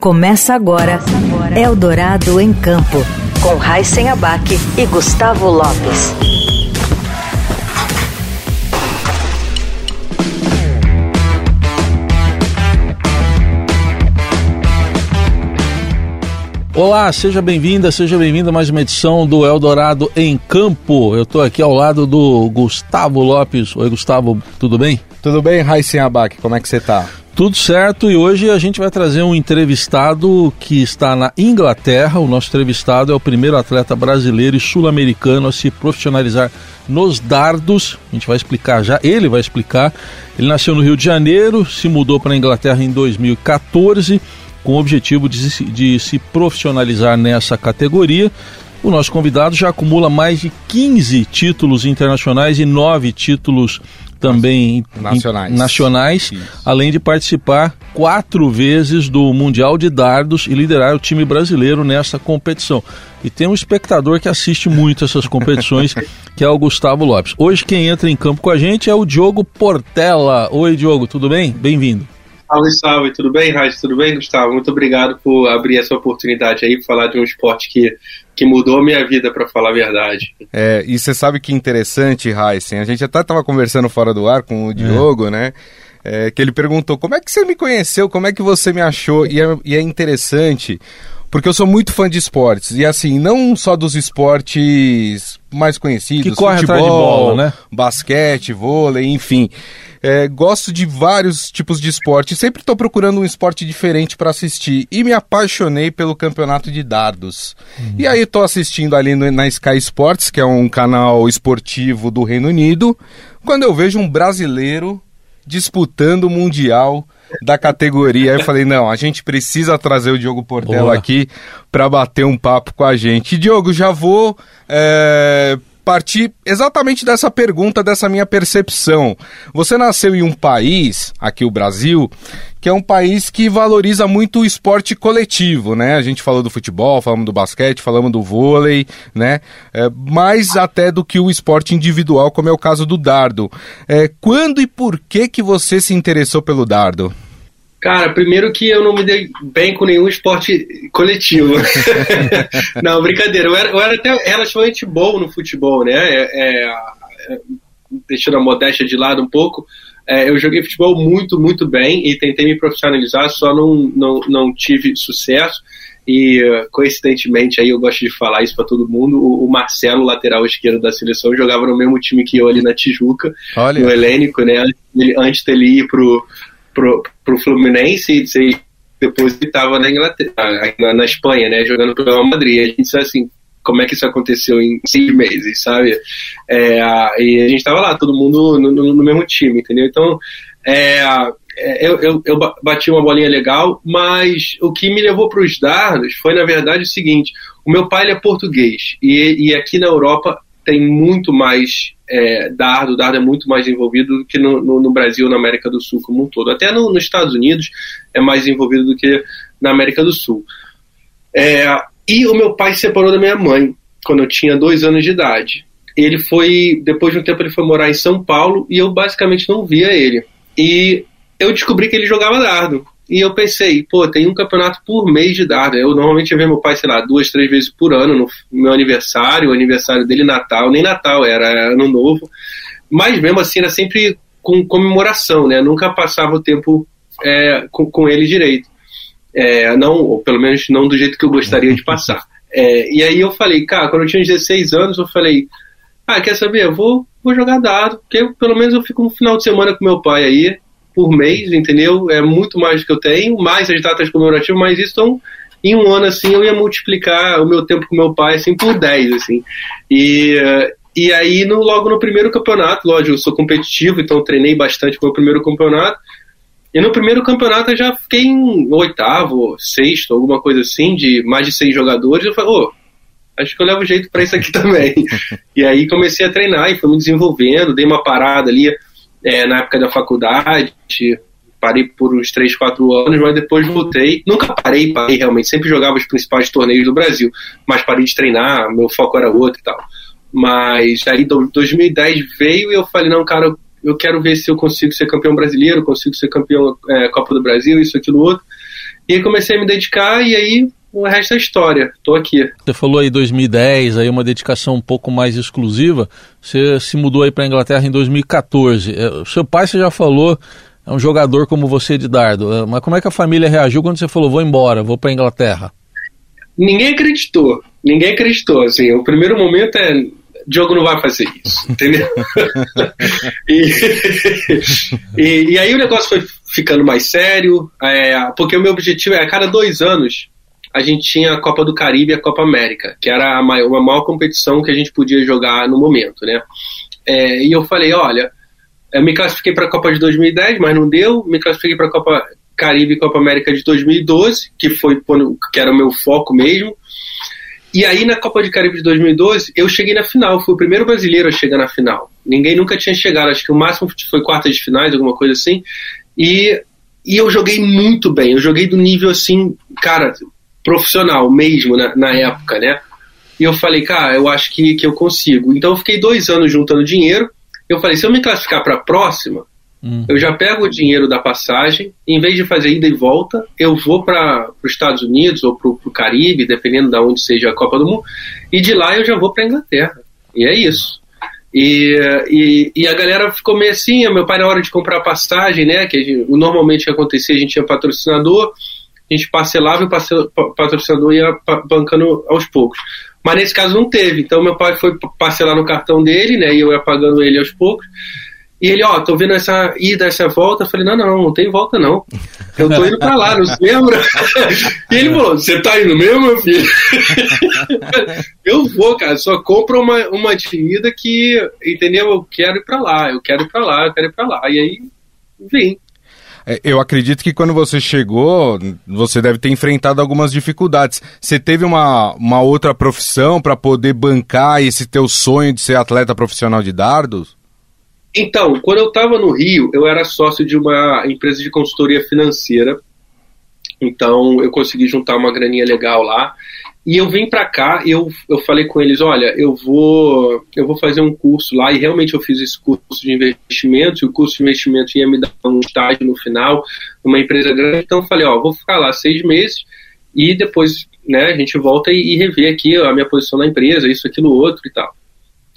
Começa agora Eldorado em Campo, com Raíssen Abac e Gustavo Lopes. Olá, seja bem-vinda, seja bem-vinda a mais uma edição do Eldorado em Campo. Eu estou aqui ao lado do Gustavo Lopes. Oi, Gustavo, tudo bem? Tudo bem, Raíssen Abac, como é que você está? Tudo certo, e hoje a gente vai trazer um entrevistado que está na Inglaterra. O nosso entrevistado é o primeiro atleta brasileiro e sul-americano a se profissionalizar nos dardos. A gente vai explicar já, ele vai explicar. Ele nasceu no Rio de Janeiro, se mudou para a Inglaterra em 2014 com o objetivo de, de se profissionalizar nessa categoria. O nosso convidado já acumula mais de 15 títulos internacionais e 9 títulos também nacionais, nacionais além de participar quatro vezes do Mundial de Dardos e liderar o time brasileiro nessa competição. E tem um espectador que assiste muito essas competições, que é o Gustavo Lopes. Hoje quem entra em campo com a gente é o Diogo Portela. Oi, Diogo, tudo bem? Bem-vindo. Salve, salve, tudo bem, Raiz? Tudo bem, Gustavo? Muito obrigado por abrir essa oportunidade aí, falar de um esporte que, que mudou a minha vida, para falar a verdade. É, e você sabe que interessante, Heisen, a gente até estava conversando fora do ar com o Diogo, é. né? É, que ele perguntou como é que você me conheceu, como é que você me achou, e é, e é interessante porque eu sou muito fã de esportes. E assim, não só dos esportes mais conhecidos, que corre futebol, de bola, né? basquete, vôlei, enfim. É, gosto de vários tipos de esporte. Sempre estou procurando um esporte diferente para assistir. E me apaixonei pelo campeonato de dardos. Uhum. E aí estou assistindo ali no, na Sky Sports, que é um canal esportivo do Reino Unido, quando eu vejo um brasileiro disputando o Mundial da categoria. Aí eu falei, não, a gente precisa trazer o Diogo Portela Boa. aqui para bater um papo com a gente. E, Diogo, já vou é, partir exatamente dessa pergunta, dessa minha percepção. Você nasceu em um país, aqui o Brasil, que é um país que valoriza muito o esporte coletivo, né? A gente falou do futebol, falamos do basquete, falamos do vôlei, né? É, mais até do que o esporte individual, como é o caso do dardo. É, quando e por que que você se interessou pelo dardo? Cara, primeiro que eu não me dei bem com nenhum esporte coletivo. não, brincadeira. Eu era, eu era, até relativamente bom no futebol, né? É, é, é, deixando a modéstia de lado um pouco, é, eu joguei futebol muito, muito bem e tentei me profissionalizar, só não, não, não tive sucesso. E coincidentemente, aí eu gosto de falar isso para todo mundo, o, o, Marcelo, lateral esquerdo da seleção, jogava no mesmo time que eu ali na Tijuca, Olha. no Helênico, né? Ele, antes dele ir pro, pro, pro Fluminense e depois ele estava na Inglaterra, na, na, Espanha, né, jogando pelo Real Madrid. A gente disse assim, como é que isso aconteceu em seis meses, sabe? É, e a gente estava lá, todo mundo no, no, no, mesmo time, entendeu? Então, é, é, eu, eu, eu, bati uma bolinha legal, mas o que me levou para os dardos foi, na verdade, o seguinte: o meu pai é português e, e aqui na Europa tem muito mais é, dardo, o dardo é muito mais envolvido do que no, no, no, Brasil, na América do Sul como um todo. Até no, nos Estados Unidos é mais envolvido do que na América do Sul. É, e o meu pai se separou da minha mãe quando eu tinha dois anos de idade. Ele foi, depois de um tempo, ele foi morar em São Paulo e eu basicamente não via ele. E eu descobri que ele jogava dardo. E eu pensei, pô, tem um campeonato por mês de dardo. Eu normalmente vejo meu pai, sei lá, duas, três vezes por ano, no meu aniversário, o aniversário dele, Natal, nem Natal, era ano novo. Mas mesmo assim, era sempre com comemoração, né? Nunca passava o tempo é, com, com ele direito. É, não, ou pelo menos não do jeito que eu gostaria de passar. É, e aí eu falei, cara, quando eu tinha 16 anos, eu falei, ah, quer saber? Eu vou, vou jogar dado, porque pelo menos eu fico um final de semana com meu pai aí, por mês, entendeu? É muito mais do que eu tenho, mais as datas comemorativas, mas isso então, em um ano assim eu ia multiplicar o meu tempo com meu pai assim por 10, assim. E, e aí no, logo no primeiro campeonato, lógico, eu sou competitivo, então treinei bastante com o primeiro campeonato. E no primeiro campeonato eu já fiquei em oitavo, sexto, alguma coisa assim, de mais de seis jogadores. Eu falei, ô, oh, acho que eu levo jeito para isso aqui também. e aí comecei a treinar e fui me desenvolvendo, dei uma parada ali é, na época da faculdade, parei por uns 3, 4 anos, mas depois voltei. Nunca parei, parei realmente, sempre jogava os principais torneios do Brasil, mas parei de treinar, meu foco era outro e tal. Mas aí 2010 veio e eu falei, não, cara, eu quero ver se eu consigo ser campeão brasileiro, consigo ser campeão é, Copa do Brasil, isso, aquilo, outro. E aí comecei a me dedicar e aí o resto é história. Estou aqui. Você falou aí 2010, aí uma dedicação um pouco mais exclusiva. Você se mudou aí para a Inglaterra em 2014. É, o seu pai, você já falou, é um jogador como você de dardo. É, mas como é que a família reagiu quando você falou, vou embora, vou para a Inglaterra? Ninguém acreditou. Ninguém acreditou. Assim, o primeiro momento é Diogo não vai fazer isso, entendeu? e, e, e, aí o negócio foi ficando mais sério, é, porque o meu objetivo é a cada dois anos a gente tinha a Copa do Caribe e a Copa América, que era a maior, a maior competição que a gente podia jogar no momento, né? É, e eu falei, olha, eu me classifiquei para a Copa de 2010, mas não deu, me classifiquei para a Copa Caribe e Copa América de 2012, que foi que era o meu foco mesmo. E aí na Copa de Caribe de 2012, eu cheguei na final, fui o primeiro brasileiro a chegar na final. Ninguém nunca tinha chegado, acho que o máximo foi quartas de finais, alguma coisa assim. E, e eu joguei muito bem, eu joguei do nível assim, cara, profissional mesmo na, na época, né? E eu falei, cara, eu acho que, que eu consigo. Então eu fiquei dois anos juntando dinheiro. Eu falei, se eu me classificar para a próxima, hum. eu já pego o dinheiro da passagem, em vez de fazer ida e volta, eu vou para os Estados Unidos ou para o Caribe, dependendo de onde seja a Copa do Mundo, e de lá eu já vou para Inglaterra. E é isso. E, e, e, a galera ficou meio assim, meu pai na hora de comprar a passagem, né, que gente, normalmente acontecia, a gente tinha patrocinador, gente parcelava e o patrocinador ia bancando aos poucos. Mas nesse caso não teve, então meu pai foi parcelar no cartão dele, né, e eu ia pagando ele aos poucos. E ele, ó, tô vendo essa ida, essa volta. Eu falei, não, não, não tem volta não. Eu tô indo pra lá, não se lembra? E ele falou, você tá indo mesmo, meu filho? Eu vou, cara, só compra uma, uma ida que, entendeu? Eu quero ir pra lá, eu quero ir pra lá, eu quero ir pra lá. E aí, vim. É, eu acredito que quando você chegou, você deve ter enfrentado algumas dificuldades. Você teve uma, uma outra profissão para poder bancar esse teu sonho de ser atleta profissional de dardos? Então, quando eu estava no Rio, eu era sócio de uma empresa de consultoria financeira. Então, eu consegui juntar uma graninha legal lá. E eu vim para cá, eu, eu falei com eles, olha, eu vou eu vou fazer um curso lá e realmente eu fiz esse curso de investimentos, e o curso de investimentos ia me dar um estágio no final, numa empresa grande, então eu falei, ó, vou ficar lá seis meses e depois, né, a gente volta e, e aqui a minha posição na empresa, isso, aquilo, outro e tal.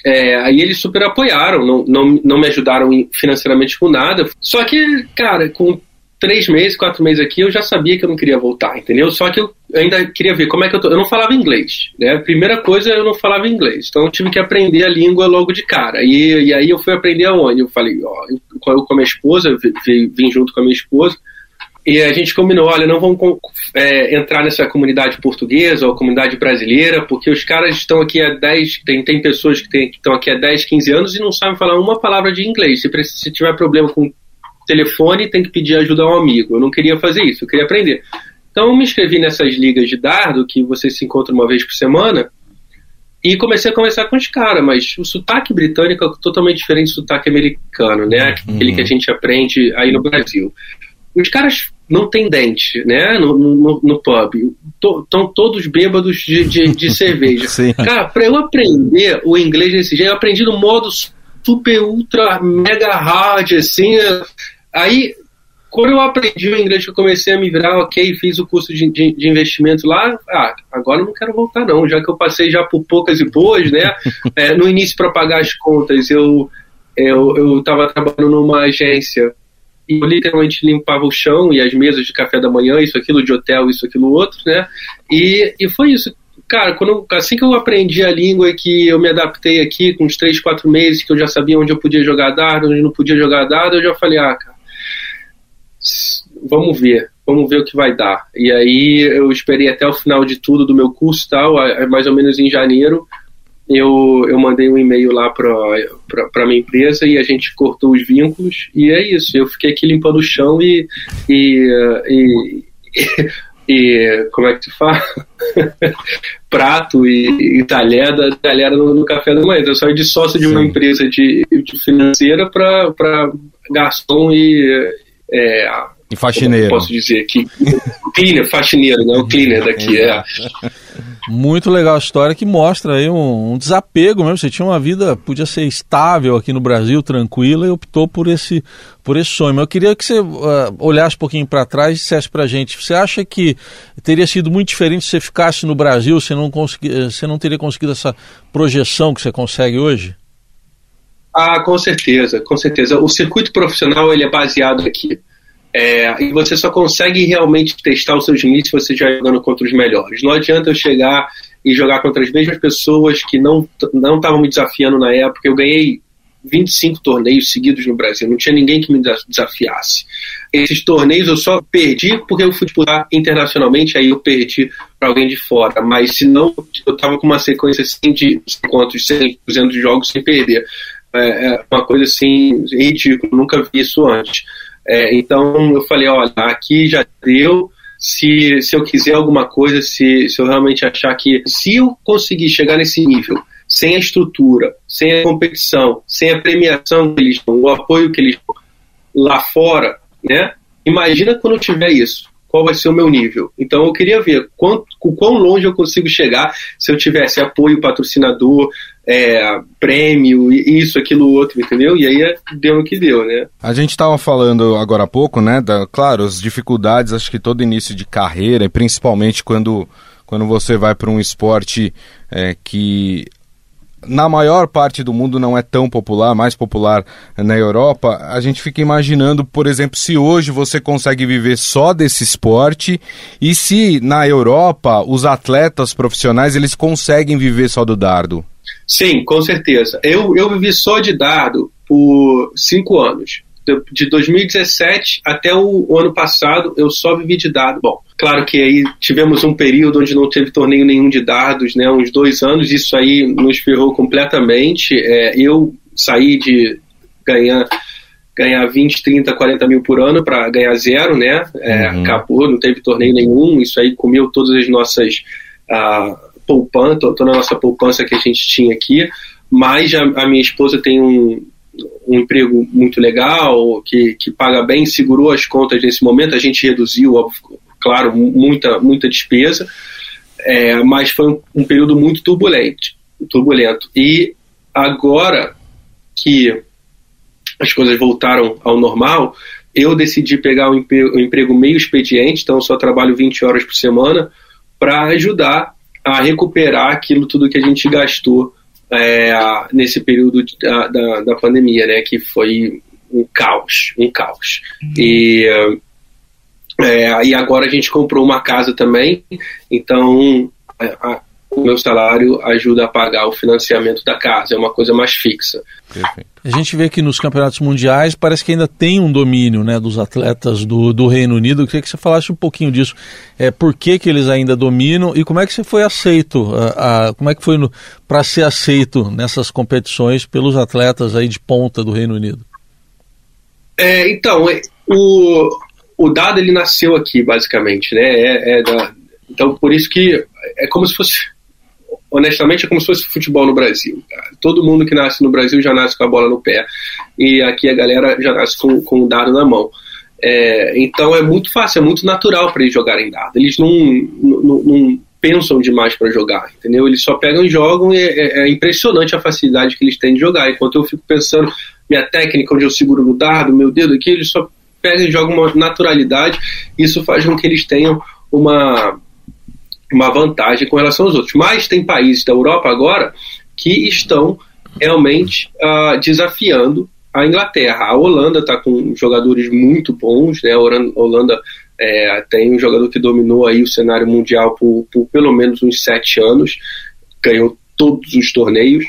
É, aí eles super apoiaram, não, não, não me ajudaram financeiramente com nada. Só que, cara, com três meses, quatro meses aqui, eu já sabia que eu não queria voltar, entendeu? Só que eu ainda queria ver como é que eu tô. Eu não falava inglês, né? Primeira coisa, eu não falava inglês. Então eu tive que aprender a língua logo de cara. E, e aí eu fui aprender aonde? Eu falei, ó, eu, com a minha esposa, eu vim, vim junto com a minha esposa. E a gente combinou, olha, não vamos é, entrar nessa comunidade portuguesa ou comunidade brasileira, porque os caras estão aqui há 10, tem, tem pessoas que, tem, que estão aqui há 10, 15 anos e não sabem falar uma palavra de inglês. Se, se tiver problema com telefone, tem que pedir ajuda a um amigo. Eu não queria fazer isso, eu queria aprender. Então eu me inscrevi nessas ligas de dardo, que você se encontra uma vez por semana, e comecei a conversar com os caras, mas o sotaque britânico é totalmente diferente do sotaque americano, né? Aquele uhum. que a gente aprende aí no Brasil. Os caras não têm dente, né? No, no, no pub. Estão todos bêbados de, de, de cerveja. Cara, para eu aprender o inglês desse jeito, eu aprendi no modo super, ultra, mega hard, assim. Aí, quando eu aprendi o inglês, eu comecei a me virar, ok, fiz o curso de, de, de, investimento lá, ah, agora eu não quero voltar não, já que eu passei já por poucas e boas, né? é, no início, para pagar as contas, eu eu estava trabalhando numa agência e eu literalmente limpava o chão e as mesas de café da manhã, isso, aquilo, de hotel, isso, aquilo, outro, né? E, e foi isso. Cara, quando, assim que eu aprendi a língua e que eu me adaptei aqui, com uns 3, 4 meses, que eu já sabia onde eu podia jogar dado, onde não podia jogar dado, eu já falei, ah, cara, vamos ver, vamos ver o que vai dar. E aí eu esperei até o final de tudo do meu curso tal, mais ou menos em janeiro, eu, eu mandei um e-mail lá para minha empresa e a gente cortou os vínculos e é isso. Eu fiquei aqui limpando o chão e, e, e, e como é que tu fala? Prato e, e talher da galera no, no, café da manhã. Eu saí de sócio de uma empresa de, de financeira para garçom e é, e faxineiro. Posso dizer que cleaner, faxineiro, né? O cleaner daqui, é. Muito legal a história que mostra aí um, um, desapego mesmo. Você tinha uma vida, podia ser estável aqui no Brasil, tranquila, e optou por esse, por esse sonho. Mas eu queria que você uh, olhasse um pouquinho para trás e dissesse para gente: você acha que teria sido muito diferente se você ficasse no Brasil, você não, consegui, você não teria conseguido essa projeção que você consegue hoje? Ah, com certeza, com certeza. O circuito profissional ele é baseado aqui. É, e você só consegue realmente testar os seus limites se você estiver jogando contra os melhores. Não adianta eu chegar e jogar contra as mesmas pessoas que não não estavam me desafiando na época. Eu ganhei 25 torneios seguidos no Brasil, não tinha ninguém que me desafiasse. Esses torneios eu só perdi porque eu fui disputar internacionalmente, aí eu perdi para alguém de fora. Mas se não, eu estava com uma sequência assim de quantos 100, 200 jogos sem perder. É, é uma coisa assim ridícula, nunca vi isso antes. É, então eu falei, olha, aqui já deu. Se, se eu quiser alguma coisa, se, se eu realmente achar que se eu conseguir chegar nesse nível, sem a estrutura, sem a competição, sem a premiação que eles dão, o apoio que eles dão lá fora, né? Imagina quando eu tiver isso qual vai ser o meu nível. Então eu queria ver quanto, o quão longe eu consigo chegar se eu tivesse apoio, patrocinador, é, prêmio, isso, aquilo, outro, entendeu? E aí deu o que deu, né? A gente estava falando agora há pouco, né? Da, claro, as dificuldades, acho que todo início de carreira, principalmente quando, quando você vai para um esporte é, que na maior parte do mundo não é tão popular, mais popular na Europa, a gente fica imaginando, por exemplo, se hoje você consegue viver só desse esporte e se na Europa os atletas profissionais eles conseguem viver só do dardo. Sim, com certeza. Eu, eu vivi só de dardo por cinco anos. De 2017 até o, o ano passado, eu só vivi de dardo. Bom, claro que aí tivemos um período onde não teve torneio nenhum de dardos, né? Uns dois anos, isso aí nos ferrou completamente. É, eu saí de ganhar ganhar 20, 30, 40 mil por ano para ganhar zero, né? É, uhum. Acabou, não teve torneio nenhum, isso aí comeu todas as nossas uh, poupança, toda a nossa poupança que a gente tinha aqui, mas a, a minha esposa tem um, um emprego muito legal, que, que paga bem, segurou as contas nesse momento, a gente reduziu, claro, muita, muita despesa, é, mas foi um, um, período muito turbulento, turbulento. E agora que as coisas voltaram ao normal, eu decidi pegar um emprego, um emprego meio expediente, então só trabalho 20 horas por semana, para ajudar a recuperar aquilo tudo que a gente gastou é, nesse período de, da, da, da, pandemia, né? Que foi um caos, um caos. E, é, e agora a gente comprou uma casa também, então a, o meu salário ajuda a pagar o financiamento da casa, é uma coisa mais fixa. Perfeito. A gente vê que nos campeonatos mundiais parece que ainda tem um domínio né, dos atletas do, do Reino Unido. Eu queria que você falasse um pouquinho disso. É, por que, que eles ainda dominam e como é que você foi aceito? A, a como é que foi para ser aceito nessas competições pelos atletas aí de ponta do Reino Unido? É, então, é, o, o dado ele nasceu aqui, basicamente. Né? É, é da, então, por isso que é como se fosse honestamente, é como se fosse futebol no Brasil. Cara. Todo mundo que nasce no Brasil já nasce com a bola no pé. E aqui a galera já nasce com, com o dado na mão. É, então é muito fácil, é muito natural para eles jogarem dado. Eles não, não, não pensam demais para jogar, entendeu? Eles só pegam e jogam e é, é, impressionante a facilidade que eles têm de jogar. Enquanto eu fico pensando, minha técnica, onde eu seguro no dardo, meu dedo aqui, eles só pegam e jogam uma naturalidade. Isso faz com que eles tenham uma uma vantagem com relação aos outros. Mas tem países da Europa agora que estão realmente uh, desafiando a Inglaterra. A Holanda está com jogadores muito bons, né? A Holanda é, tem um jogador que dominou aí o cenário mundial por, por pelo menos uns sete anos, ganhou todos os torneios.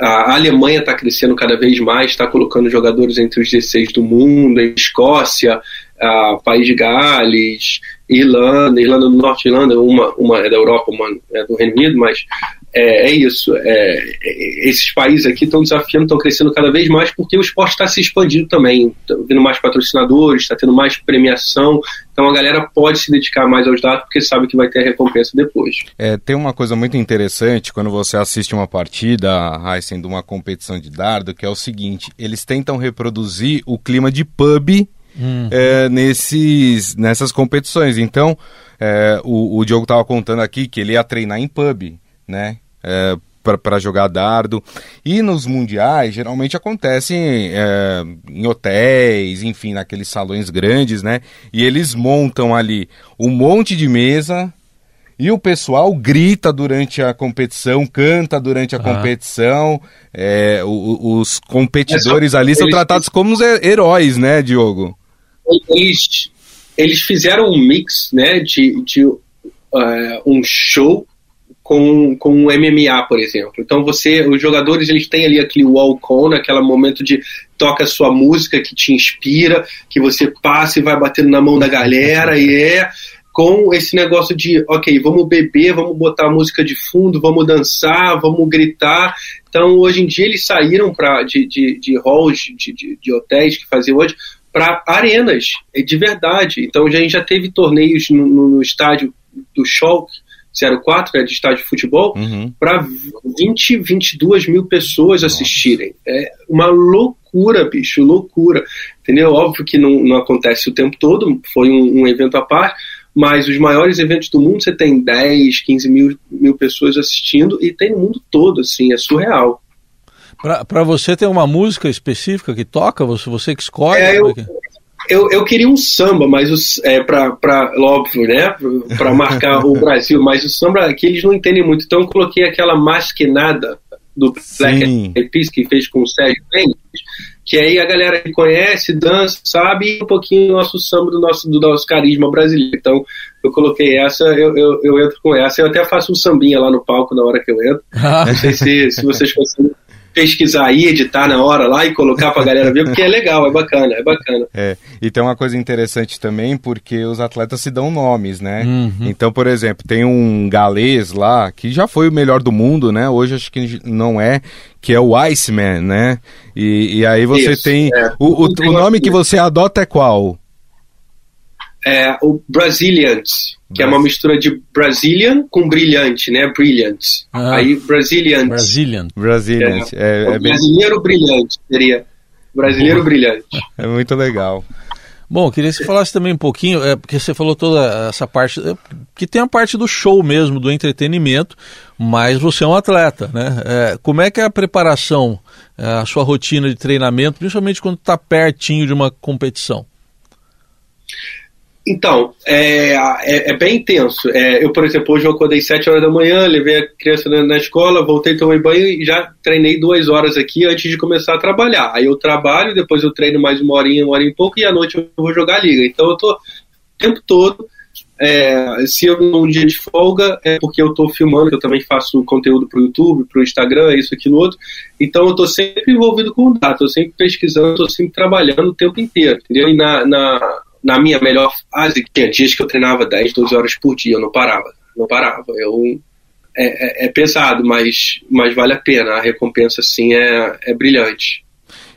A Alemanha está crescendo cada vez mais, está colocando jogadores entre os 16 do mundo, a Escócia, a País de Gales, Irlanda, Irlanda do Norte, Irlanda, uma, uma é da Europa, uma é do Reino Unido, mas é, é isso. É, é esses países aqui estão desafiando, estão crescendo cada vez mais porque o esporte está se expandindo também. Está vindo mais patrocinadores, está tendo mais premiação. Então a galera pode se dedicar mais aos dados porque sabe que vai ter a recompensa depois. É, tem uma coisa muito interessante quando você assiste uma partida, Heisen, de uma competição de dardo, que é o seguinte: eles tentam reproduzir o clima de pub uhum. é, nesses, nessas competições. Então, é, o, o Diogo estava contando aqui que ele ia treinar em pub, né? É, para jogar dardo. E nos mundiais, geralmente acontecem é, em hotéis, enfim, naqueles salões grandes, né? E eles montam ali um monte de mesa. E o pessoal grita durante a competição, canta durante a ah. competição. É, o, os competidores ali são tratados como os heróis, né, Diogo? Eles, eles fizeram um mix, né, de, de uh, um show com, com um MMA, por exemplo. Então você, os jogadores eles têm ali aquele walk-on, aquele momento de toca sua música que te inspira, que você passa e vai batendo na mão da galera e é com esse negócio de, ok, vamos beber, vamos botar música de fundo, vamos dançar, vamos gritar. Então, hoje em dia, eles saíram pra, de, de, de halls, de, de, de hotéis que faziam hoje, para arenas, de verdade. Então, a gente já teve torneios no, no, estádio do Schalke, 04, é de estádio de futebol, uhum. para 20, 22 mil pessoas assistirem. É uma loucura, bicho, loucura. Entendeu? Óbvio que não, não acontece o tempo todo, foi um, um evento à parte, mas os maiores eventos do mundo você tem 10, 15 mil, mil pessoas assistindo e tem no mundo todo, assim, é surreal. Para você tem uma música específica que toca? Você, você que escolhe? É, eu, é eu, eu queria um samba, mas os, é, para óbvio, né? Para marcar o Brasil, mas o samba aqui eles não entendem muito. Então eu coloquei aquela masquenada do Black Eyed Peas que fez com o Sérgio Mendes, que aí a galera conhece, dança, sabe, um pouquinho do nosso samba, do nosso, do nosso carisma brasileiro. Então, eu coloquei essa, eu, eu, eu entro com essa. Eu até faço um sambinha lá no palco na hora que eu entro. Não sei se, se vocês conseguem pesquisar aí, editar na hora lá e colocar pra galera ver, porque é legal, é bacana, é bacana. É, e tem uma coisa interessante também, porque os atletas se dão nomes, né? Uhum. Então, por exemplo, tem um galês lá, que já foi o melhor do mundo, né? Hoje acho que não é, que é o Iceman, né? E, e aí você Isso, tem... É. O, o, o nome que você adota é qual? É o Brazilians que é uma mistura de Brazilian com brilhante, né? Brilliant. Ah, Aí Brazilian. Brazilian. Brazilian. É, é, é, brasileiro bem... brilhante, seria. Brasileiro brilhante. É muito legal. Bom, queria que você falasse também um pouquinho, é, porque você falou toda essa parte, é, que tem a parte do show mesmo, do entretenimento, mas você é um atleta, né? É, como é que é a preparação, é, a sua rotina de treinamento, principalmente quando está pertinho de uma competição? Então, é, é, é, bem intenso. É, eu, por exemplo, hoje eu acordei 7 horas da manhã, levei a criança na, na, escola, voltei, tomei banho e já treinei duas horas aqui antes de começar a trabalhar. Aí eu trabalho, depois eu treino mais uma horinha, uma hora e pouco, e à noite eu vou jogar liga. Então eu tô o tempo todo. É, se eu um dia de folga, é porque eu estou filmando, eu também faço conteúdo para o YouTube, para o Instagram, isso, aquilo, outro. Então eu estou sempre envolvido com data, estou sempre pesquisando, estou sempre trabalhando o tempo inteiro, entendeu? E na, na na minha melhor fase, tinha dias que eu treinava 10, 12 horas por dia, eu não parava, não parava. Eu, é, é, é pesado, mas, mas vale a pena, a recompensa sim é, é brilhante.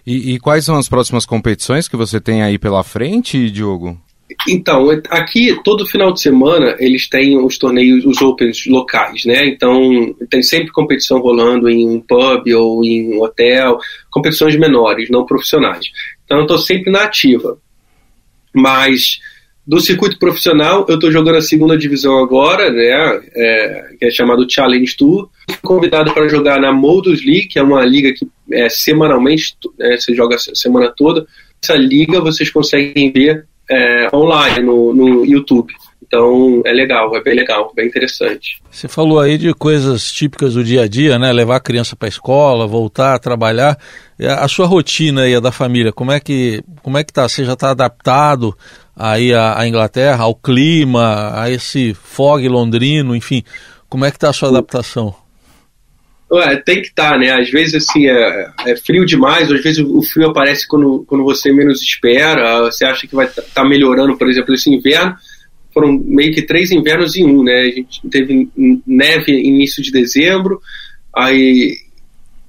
E, e, quais são as próximas competições que você tem aí pela frente, Diogo? Então, aqui todo final de semana eles têm os torneios, os Opens locais, né? Então tem sempre competição rolando em um pub ou em um hotel, competições menores, não profissionais. Então eu estou sempre na ativa. Mas do circuito profissional, eu estou jogando a segunda divisão agora, né, é, que é chamado Challenge Tour. Fui convidado para jogar na Modus League, que é uma liga que é, semanalmente, é, você joga a semana toda. Essa liga vocês conseguem ver é, online no, no YouTube. Então é legal, é bem legal, bem interessante. Você falou aí de coisas típicas do dia a dia, né? Levar a criança para a escola, voltar a trabalhar. A sua rotina aí, a da família, como é que como é que tá? Você já está adaptado aí à, à, Inglaterra, ao clima, a esse fog londrino, enfim, como é que tá a sua adaptação? Ué, tem que estar, tá, né? Às vezes assim é, é, frio demais, às vezes o frio aparece quando, quando você menos espera. Você acha que vai estar tá melhorando, por exemplo, esse inverno foram meio que três invernos em um, né? A gente teve neve início de dezembro, aí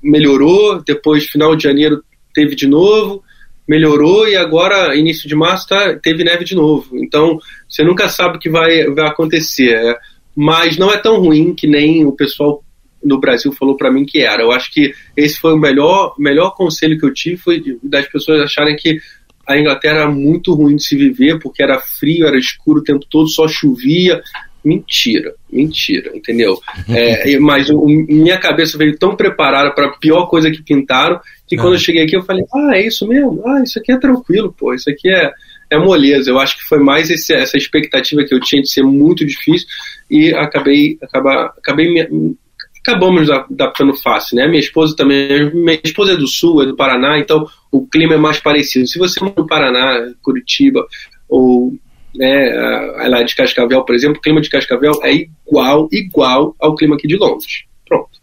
melhorou, depois final de janeiro teve de novo, melhorou e agora início de março tá, teve neve de novo. Então você nunca sabe o que vai, vai acontecer, é, mas não é tão ruim que nem o pessoal no Brasil falou para mim que era. Eu acho que esse foi o melhor melhor conselho que eu tive foi das pessoas acharem que a Inglaterra era muito ruim de se viver, porque era frio, era escuro o tempo todo, só chovia. Mentira, mentira, entendeu? É, mas o, minha cabeça veio tão preparada para a pior coisa que pintaram, que quando eu cheguei aqui eu falei, ah, é isso mesmo? Ah, isso aqui é tranquilo, pô, isso aqui é, é moleza. Eu acho que foi mais esse, essa expectativa que eu tinha de ser muito difícil e acabei, acaba, acabei me, acabamos adaptando fácil, né? Minha esposa também, minha esposa é do Sul, é do Paraná, então o clima é mais parecido. Se você mora no Paraná, Curitiba ou né, lá de Cascavel, por exemplo, o clima de Cascavel é igual, igual ao clima aqui de Londres. Pronto.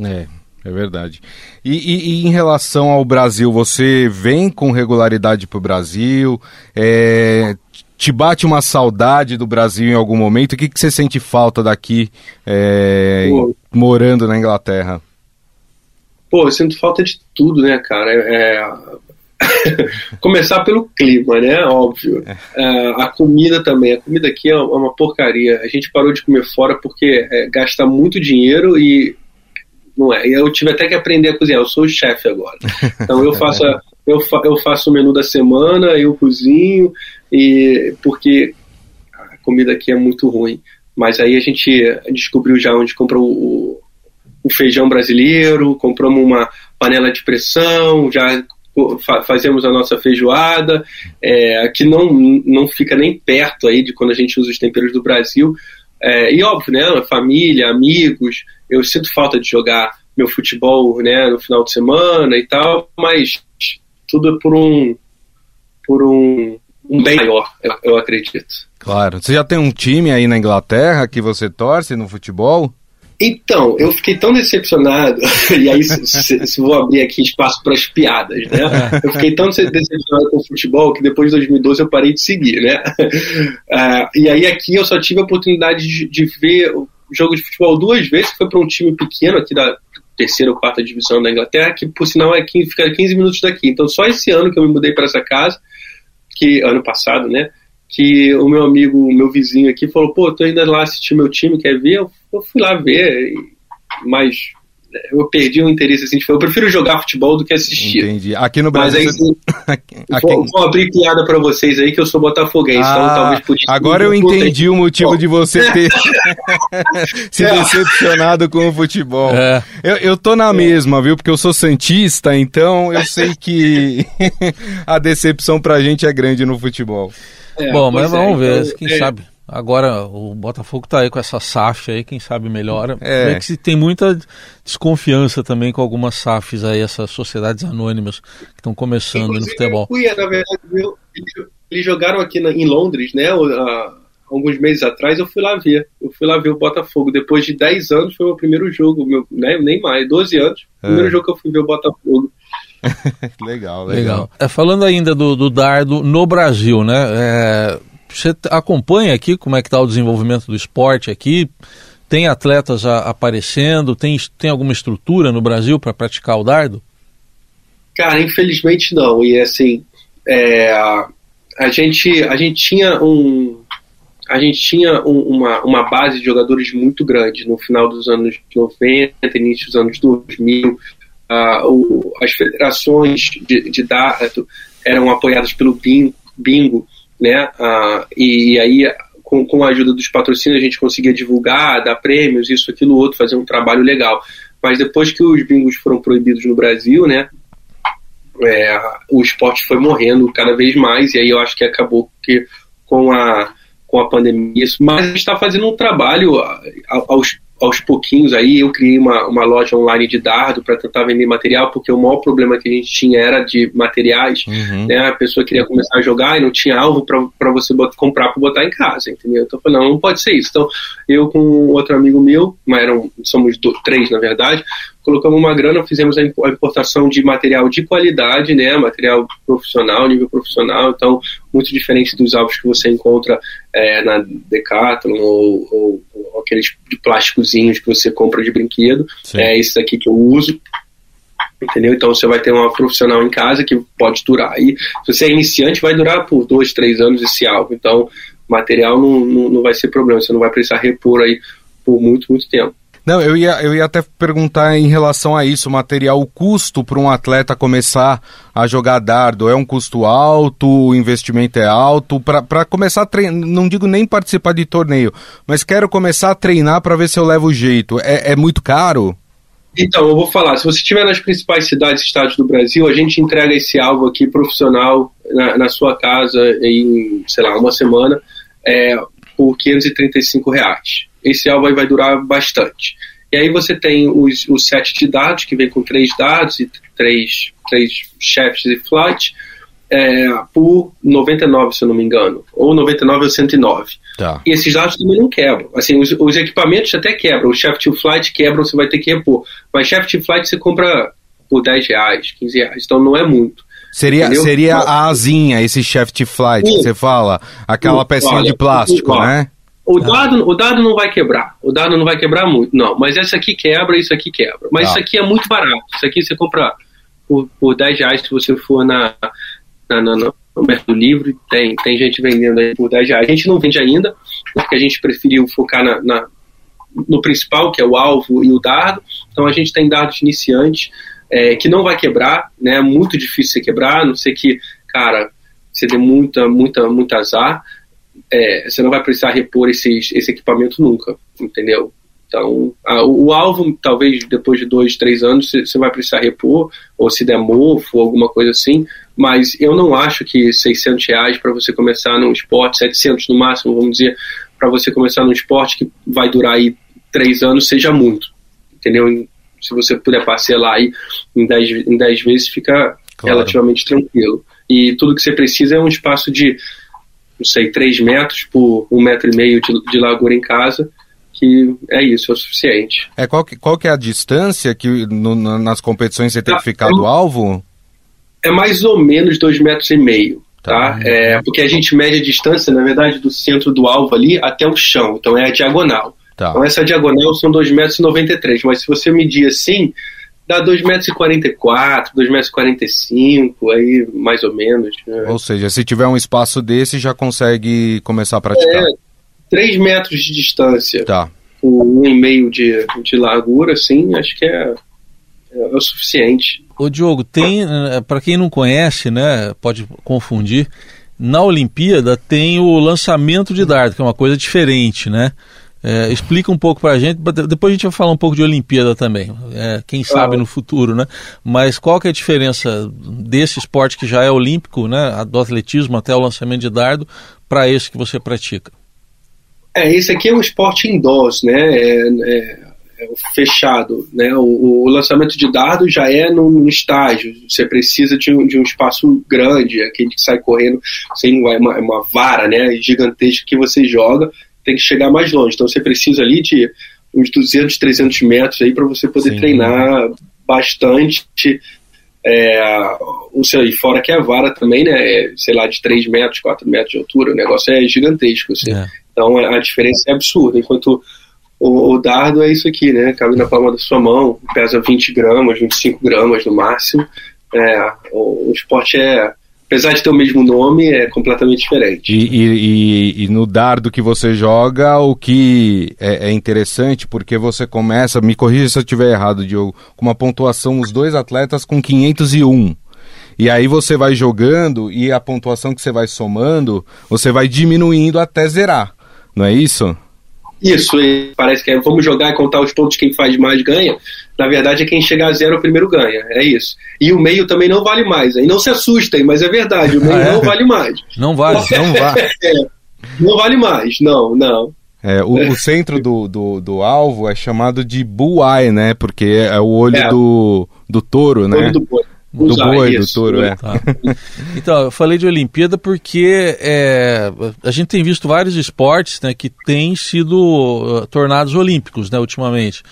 É, é verdade. E, e, e, em relação ao Brasil, você vem com regularidade para o Brasil? É, te bate uma saudade do Brasil em algum momento? O que, que você sente falta daqui, é, morando na Inglaterra? Pô, eu sinto falta de tudo, né, cara? É... é começar pelo clima, né? Óbvio. É. é, a comida também. A comida aqui é uma porcaria. A gente parou de comer fora porque é, gasta muito dinheiro e não é. Eu tive até que aprender a cozinhar. Eu sou o chefe agora. Então eu faço, a, eu, fa, eu faço o menu da semana, eu cozinho, e porque a comida aqui é muito ruim. Mas aí a gente descobriu já onde comprou o, o feijão brasileiro, compramos uma panela de pressão, já fazemos a nossa feijoada, é, que não, não fica nem perto aí de quando a gente usa os temperos do Brasil. É, e óbvio, né, família, amigos, eu sinto falta de jogar meu futebol né, no final de semana e tal, mas tudo é por um, por um um bem maior, eu, eu acredito. Claro. Você já tem um time aí na Inglaterra que você torce no futebol? Então, eu fiquei tão decepcionado, e aí se, se, se vou abrir aqui espaço para as piadas, né? Eu fiquei tão decepcionado com o futebol que depois de 2012 eu parei de seguir, né? Uh, e aí aqui eu só tive a oportunidade de, de ver o jogo de futebol duas vezes, que foi para um time pequeno aqui da terceira ou quarta divisão da Inglaterra, que por sinal é 15, fica 15 minutos daqui. Então só esse ano que eu me mudei para essa casa, que ano passado, né? Que o meu amigo, o meu vizinho aqui falou, pô, tô indo lá assistir meu time, quer ver? Eu, eu fui lá ver, mas eu perdi o interesse assim, tipo, eu prefiro jogar futebol do que assistir. Entendi. Aqui no Brasil. Mas aí, aqui... vou, vou, abrir piada para vocês aí que eu sou botafoguense, então ah, então talvez por isso. Agora eu entendi o motivo de você ter se decepcionado com o futebol. É. Eu, eu tô na é. mesma, viu? Porque eu sou santista, então eu sei que a decepção pra gente é grande no futebol. É, Bom, mas vamos é, ver, então, quem é. sabe. Agora o Botafogo tá aí com essa SAF aí, quem sabe melhora. É. é que tem muita desconfiança também com algumas SAFs aí, essas sociedades anônimas que estão começando Inclusive, no futebol. Fui, na verdade, eles jogaram aqui na, em Londres, né? Alguns meses atrás eu fui lá ver. Eu fui lá ver o Botafogo. Depois de 10 anos foi o meu primeiro jogo, meu, né, nem mais, 12 anos. É. Primeiro jogo que eu fui ver o Botafogo. legal, legal. legal. É, falando ainda do, do dardo no Brasil, né? É, você acompanha aqui como é que está o desenvolvimento do esporte aqui? Tem atletas a, aparecendo? Tem, tem alguma estrutura no Brasil para praticar o dardo? Cara, infelizmente não. E assim, é, a, gente, a gente tinha um. A gente tinha um, uma, uma base de jogadores muito grande no final dos anos 90, início dos anos 2000. Uh, o, as federações de, de dardo eram apoiadas pelo bingo né? Ah, e aí, com, com a ajuda dos patrocínios, a gente conseguia divulgar, dar prêmios, isso, aquilo, outro, fazer um trabalho legal. Mas depois que os bingos foram proibidos no Brasil, né? É, o esporte foi morrendo cada vez mais, e aí eu acho que acabou que com a, com a pandemia. Mas a gente está fazendo um trabalho aos aos pouquinhos aí eu criei uma, uma loja online de dardo para tentar vender material, porque o maior problema que a gente tinha era de materiais, uhum. né? A pessoa queria começar a jogar e não tinha alvo para você botar, comprar para botar em casa, entendeu? Então eu falei, não, não pode ser isso. Então eu com outro amigo meu, mas eram, somos três na verdade, colocamos uma grana, fizemos a importação de material de qualidade, né, material profissional, nível profissional, então muito diferente dos alvos que você encontra é, na Decathlon ou, ou, ou, aqueles de plásticozinhos que você compra de brinquedo, Sim. é esse daqui que eu uso, entendeu? Então você vai ter uma profissional em casa que pode durar. E se você é iniciante, vai durar por dois, três anos esse alvo. Então, material não, não, não vai ser problema, você não vai precisar repor aí por muito, muito tempo. Não, eu ia, eu ia até perguntar em relação a isso, material, o custo para um atleta começar a jogar dardo é um custo alto, o investimento é alto, para começar a treinar, não digo nem participar de torneio, mas quero começar a treinar para ver se eu levo o jeito, é, é muito caro? Então, eu vou falar, se você estiver nas principais cidades e estados do Brasil, a gente entrega esse alvo aqui profissional na, na sua casa em, sei lá, uma semana, é, por 535 reais. Esse alvo aí vai durar bastante. E aí você tem os, os sete de dados, que vem com três dados e três, três chefes e flight, é, por 99, se eu não me engano. Ou 99 ou 109. Tá. E esses dados também não quebram. Assim, os, os equipamentos até quebram. O Shaft to Flight quebram, você vai ter que repor. Mas Shaft to Flight você compra por 10 reais, 15 reais. Então não é muito. Seria, seria a asinha, esse Shaft Flight Sim. que você fala. Aquela pecinha de plástico, né? O dado, o dado não vai quebrar. O dado não vai quebrar muito, não. Mas esse aqui quebra, isso aqui quebra. Mas tá. isso aqui é muito barato. Isso aqui você compra por, por 10 reais se você for na, na, na, no Mercado Livre. Tem, tem gente vendendo aí por 10 reais. A gente não vende ainda, porque a gente preferiu focar na, na no principal, que é o alvo e o dardo. Então a gente tem dados iniciantes é, que não vai quebrar, né? É muito difícil você quebrar, a não ser que, cara, você dê muita, muita, muito azar é, você não vai precisar repor esses, esse equipamento nunca, entendeu? Então, a, o, o, alvo, talvez depois de dois, três anos, você vai precisar repor, ou se der mofo, alguma coisa assim, mas eu não acho que 600 reais para você começar num esporte, 700 no máximo, vamos dizer, para você começar num esporte que vai durar aí três anos, seja muito, entendeu? Se você puder parcelar aí em 10 em dez vezes, fica claro. relativamente tranquilo. E tudo que você precisa é um espaço de não sei, 3 metros por um metro e meio de, de largura em casa, que é isso, é o suficiente. É, qual, que, qual que é a distância que no, nas competições você tem que ficar do alvo? É mais ou menos 2 metros e meio. Tá? tá? É, porque a gente mede a distância, na verdade, do centro do alvo ali até o chão, então é a diagonal. Tá. Então essa diagonal são 2,93 metros, mas se você medir assim, dá 2,44m, 2,45m, aí mais ou menos. Né? Ou seja, se tiver um espaço desse, já consegue começar a praticar. É, 3 metros de distância. Tá. Com 1,5 de, de largura, assim, acho que é, é, o suficiente. Ô Diogo, tem, eh, para quem não conhece, né, pode confundir, na Olimpíada tem o lançamento de dardo, que é uma coisa diferente, né? É, explica um pouco para a gente, depois a gente vai falar um pouco de Olimpíada também, é, quem sabe no futuro, né? Mas qual que é a diferença desse esporte que já é olímpico, né, do atletismo até o lançamento de dardo, para esse que você pratica? É, esse aqui é um esporte indoors, né, é, é, é fechado, né, o, o, lançamento de dardo já é num, estágio, você precisa de um, de um, espaço grande, aquele que sai correndo, sem uma, uma vara, né, gigantesca que você joga, tem que chegar mais longe. Então você precisa ali de uns 200, 300 metros aí para você poder Sim. treinar bastante. É, o seu, e fora que a vara também, né, é, sei lá, de 3 metros, 4 metros de altura, o negócio é gigantesco, assim. É. Então a diferença é absurda, enquanto o, o, dardo é isso aqui, né, cabe na palma da sua mão, pesa 20 gramas, 25 gramas no máximo, é, o, o esporte é apesar de ter o mesmo nome, é completamente diferente. E, e, e, no dardo que você joga, o que é, é, interessante, porque você começa, me corrija se eu estiver errado, Diogo, com uma pontuação, os dois atletas com 501. E aí você vai jogando e a pontuação que você vai somando, você vai diminuindo até zerar, não é isso? Isso, parece que é vamos jogar e contar os pontos, quem faz mais ganha. Na verdade, é quem chegar a zero primeiro ganha. É isso. E o meio também não vale mais. E não se assustem, mas é verdade, o meio ah, é? não vale mais. Não vale, não vale. é, não vale mais, não, não. É, o, o, centro do, do, do, alvo é chamado de bullseye, né? Porque é o olho é. do, do touro, né? Olho do boi. Do boi, do touro, é. Tá. Então, eu falei de Olimpíada porque é, a gente tem visto vários esportes né, que têm sido uh, tornados olímpicos né, ultimamente.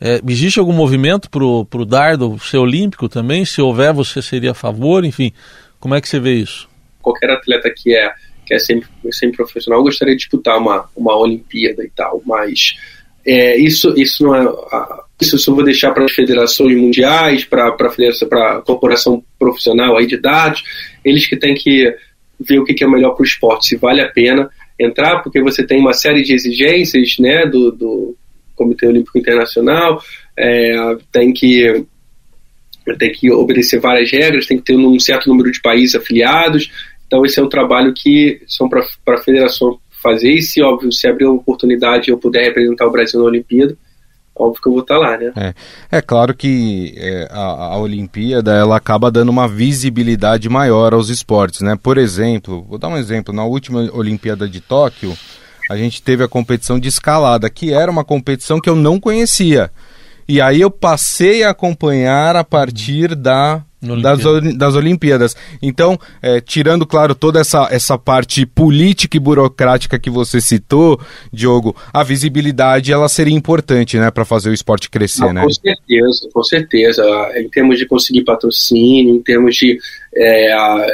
É, existe algum movimento para o dardo ser olímpico também? Se houver, você seria a favor? Enfim, como é que você vê isso? Qualquer atleta que é, que é sempre, sempre profissional gostaria de disputar uma, uma Olimpíada e tal, mas é, isso, isso não é. Isso eu vou deixar para as federações mundiais, para a corporação profissional aí de dados, eles que têm que ver o que, que é melhor para o esporte, se vale a pena entrar, porque você tem uma série de exigências né, do, do Comitê Olímpico Internacional, é, tem que tem que obedecer várias regras, tem que ter um certo número de países afiliados. Então esse é um trabalho que são para a federação fazer e se óbvio se abrir uma oportunidade eu puder representar o Brasil na Olimpíada, óbvio que eu vou estar lá, né? É, é claro que é, a, a, Olimpíada ela acaba dando uma visibilidade maior aos esportes, né? Por exemplo, vou dar um exemplo, na última Olimpíada de Tóquio, a gente teve a competição de escalada, que era uma competição que eu não conhecia. E aí eu passei a acompanhar a partir da das, das Olimpíadas. Então, é, tirando, claro, toda essa, essa parte política e burocrática que você citou, Diogo, a visibilidade ela seria importante, né, para fazer o esporte crescer, ah, né? Com certeza, com certeza. Em termos de conseguir patrocínio, em termos de, é,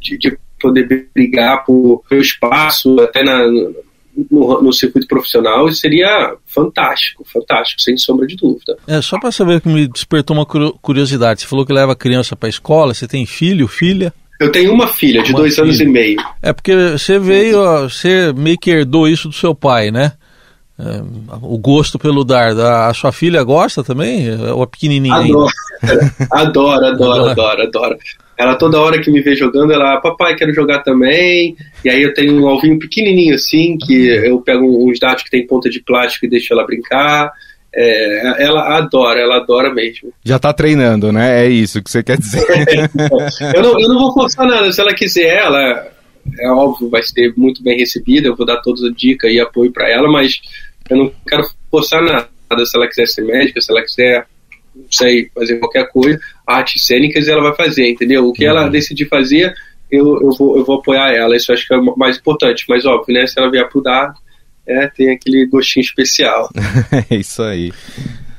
de, de poder brigar por espaço, até na, no, no, circuito profissional seria fantástico, fantástico, sem sombra de dúvida. É, só para saber que me despertou uma curiosidade, você falou que leva a criança para a escola, você tem filho, filha? Eu tenho uma filha de uma dois filha. anos e meio. É porque você veio, você meio que herdou isso do seu pai, né? É, o gosto pelo dardo. A, a, sua filha gosta também? Ou é pequenininha? Adoro, adoro, adoro, adoro, adoro. Ela toda hora que me vê jogando, ela, papai, quero jogar também. E aí eu tenho um alvinho pequenininho assim, que eu pego uns dados que tem ponta de plástico e deixo ela brincar. É, ela adora, ela adora mesmo. Já tá treinando, né? É isso que você quer dizer. eu, não, eu não vou forçar nada. Se ela quiser, ela é óbvio, vai ser muito bem recebida. Eu vou dar toda a dica e apoio para ela, mas eu não quero forçar nada. Se ela quiser ser médica, se ela quiser sei, fazer qualquer coisa, artes cênicas ela vai fazer, entendeu? O que uhum. ela decidir fazer, eu, eu, vou, eu vou apoiar ela, isso acho que é o mais importante, mas óbvio, né, se ela vier pro dar, é, tem aquele gostinho especial. é isso aí.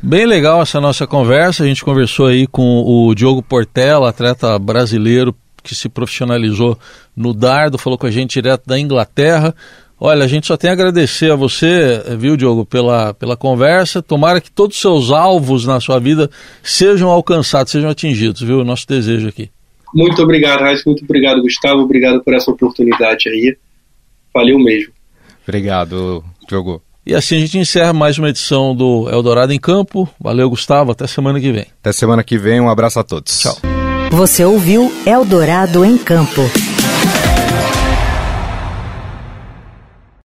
Bem legal essa nossa conversa, a gente conversou aí com o Diogo Portela, atleta brasileiro que se profissionalizou no dardo, falou com a gente direto da Inglaterra. Olha, a gente só tem a agradecer a você, viu, Diogo, pela, pela conversa. Tomara que todos os seus alvos na sua vida sejam alcançados, sejam atingidos, viu? Nosso desejo aqui. Muito obrigado, Raíssa. Muito obrigado, Gustavo. Obrigado por essa oportunidade aí. Valeu mesmo. Obrigado, Diogo. E assim a gente encerra mais uma edição do Eldorado em Campo. Valeu, Gustavo. Até semana que vem. Até semana que vem. Um abraço a todos. Tchau. Você ouviu Eldorado em Campo.